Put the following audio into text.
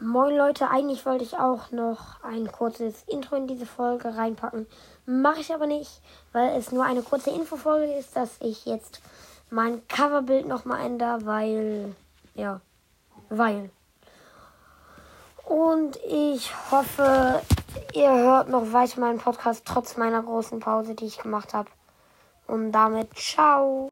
Moin Leute, eigentlich wollte ich auch noch ein kurzes Intro in diese Folge reinpacken. Mache ich aber nicht, weil es nur eine kurze Infofolge ist, dass ich jetzt mein Coverbild nochmal ändere, weil, ja, weil. Und ich hoffe, ihr hört noch weiter meinen Podcast trotz meiner großen Pause, die ich gemacht habe. Und damit ciao.